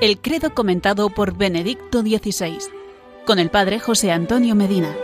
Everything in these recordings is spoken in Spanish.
El credo comentado por Benedicto XVI, con el padre José Antonio Medina.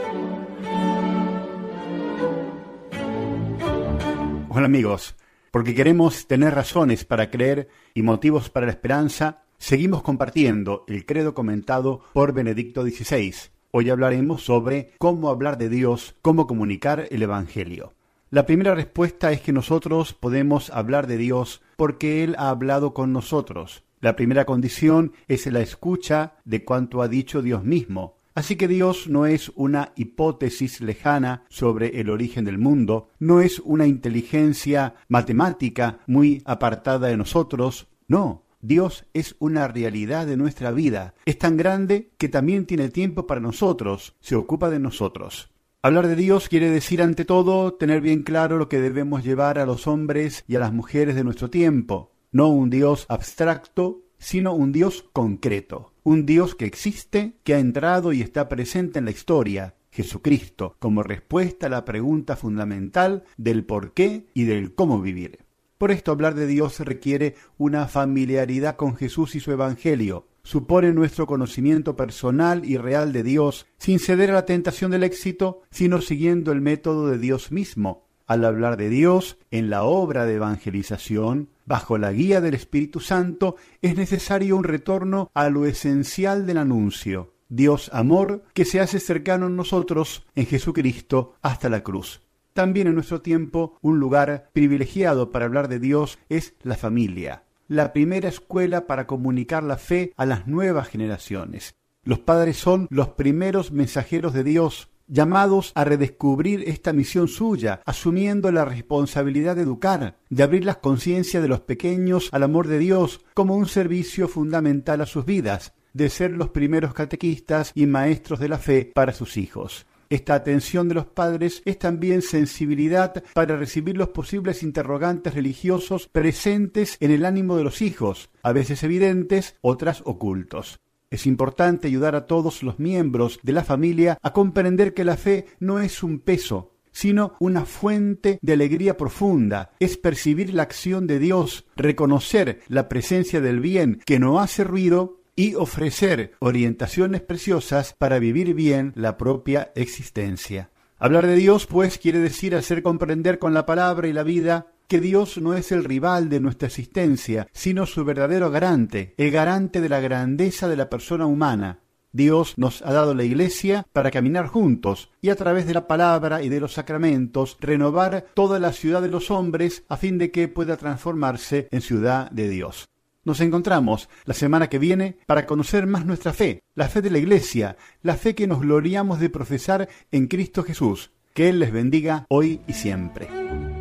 Hola amigos, porque queremos tener razones para creer y motivos para la esperanza, seguimos compartiendo el credo comentado por Benedicto XVI. Hoy hablaremos sobre cómo hablar de Dios, cómo comunicar el Evangelio. La primera respuesta es que nosotros podemos hablar de Dios porque Él ha hablado con nosotros. La primera condición es la escucha de cuanto ha dicho Dios mismo. Así que Dios no es una hipótesis lejana sobre el origen del mundo, no es una inteligencia matemática muy apartada de nosotros, no, Dios es una realidad de nuestra vida, es tan grande que también tiene tiempo para nosotros, se ocupa de nosotros. Hablar de Dios quiere decir ante todo tener bien claro lo que debemos llevar a los hombres y a las mujeres de nuestro tiempo no un Dios abstracto, sino un Dios concreto, un Dios que existe, que ha entrado y está presente en la historia, Jesucristo, como respuesta a la pregunta fundamental del por qué y del cómo vivir. Por esto hablar de Dios requiere una familiaridad con Jesús y su Evangelio, supone nuestro conocimiento personal y real de Dios, sin ceder a la tentación del éxito, sino siguiendo el método de Dios mismo, al hablar de Dios en la obra de evangelización, bajo la guía del Espíritu Santo, es necesario un retorno a lo esencial del anuncio, Dios amor que se hace cercano en nosotros en Jesucristo hasta la cruz. También en nuestro tiempo un lugar privilegiado para hablar de Dios es la familia, la primera escuela para comunicar la fe a las nuevas generaciones. Los padres son los primeros mensajeros de Dios llamados a redescubrir esta misión suya, asumiendo la responsabilidad de educar, de abrir las conciencias de los pequeños al amor de Dios como un servicio fundamental a sus vidas, de ser los primeros catequistas y maestros de la fe para sus hijos. Esta atención de los padres es también sensibilidad para recibir los posibles interrogantes religiosos presentes en el ánimo de los hijos, a veces evidentes, otras ocultos. Es importante ayudar a todos los miembros de la familia a comprender que la fe no es un peso, sino una fuente de alegría profunda, es percibir la acción de Dios, reconocer la presencia del bien que no hace ruido y ofrecer orientaciones preciosas para vivir bien la propia existencia. Hablar de Dios, pues, quiere decir hacer comprender con la palabra y la vida que Dios no es el rival de nuestra existencia, sino su verdadero garante, el garante de la grandeza de la persona humana. Dios nos ha dado la Iglesia para caminar juntos y a través de la palabra y de los sacramentos renovar toda la ciudad de los hombres a fin de que pueda transformarse en ciudad de Dios. Nos encontramos la semana que viene para conocer más nuestra fe, la fe de la Iglesia, la fe que nos gloriamos de profesar en Cristo Jesús. Que Él les bendiga hoy y siempre.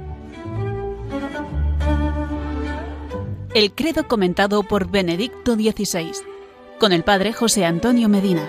El credo comentado por Benedicto XVI, con el padre José Antonio Medina.